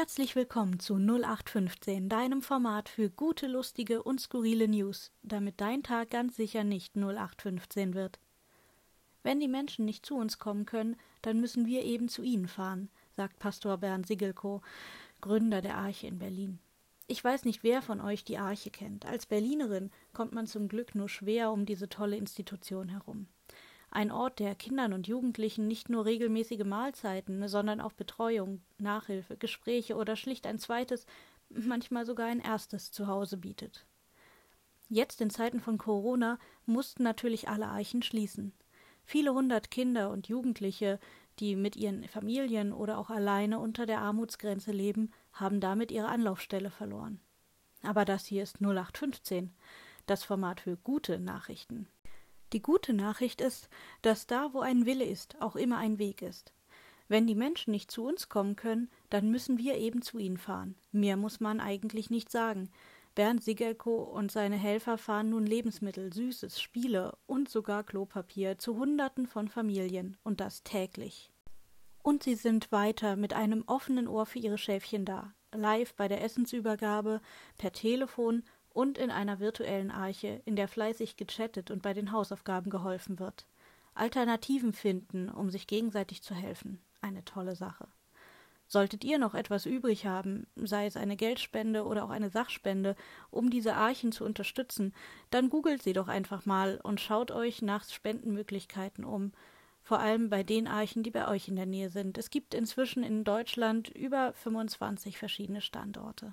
Herzlich willkommen zu 0815, deinem Format für gute, lustige und skurrile News, damit dein Tag ganz sicher nicht 0815 wird. Wenn die Menschen nicht zu uns kommen können, dann müssen wir eben zu ihnen fahren, sagt Pastor Bernd Sigelko, Gründer der Arche in Berlin. Ich weiß nicht, wer von euch die Arche kennt. Als Berlinerin kommt man zum Glück nur schwer um diese tolle Institution herum ein Ort, der Kindern und Jugendlichen nicht nur regelmäßige Mahlzeiten, sondern auch Betreuung, Nachhilfe, Gespräche oder schlicht ein zweites, manchmal sogar ein erstes Zuhause bietet. Jetzt in Zeiten von Corona mussten natürlich alle Eichen schließen. Viele hundert Kinder und Jugendliche, die mit ihren Familien oder auch alleine unter der Armutsgrenze leben, haben damit ihre Anlaufstelle verloren. Aber das hier ist 0815, das Format für gute Nachrichten. Die gute Nachricht ist, dass da, wo ein Wille ist, auch immer ein Weg ist. Wenn die Menschen nicht zu uns kommen können, dann müssen wir eben zu ihnen fahren. Mehr muss man eigentlich nicht sagen. Bernd Sigelko und seine Helfer fahren nun Lebensmittel, Süßes, Spiele und sogar Klopapier zu Hunderten von Familien und das täglich. Und sie sind weiter mit einem offenen Ohr für ihre Schäfchen da, live bei der Essensübergabe, per Telefon und in einer virtuellen Arche, in der fleißig gechattet und bei den Hausaufgaben geholfen wird. Alternativen finden, um sich gegenseitig zu helfen. Eine tolle Sache. Solltet ihr noch etwas übrig haben, sei es eine Geldspende oder auch eine Sachspende, um diese Archen zu unterstützen, dann googelt sie doch einfach mal und schaut euch nach Spendenmöglichkeiten um. Vor allem bei den Archen, die bei euch in der Nähe sind. Es gibt inzwischen in Deutschland über 25 verschiedene Standorte.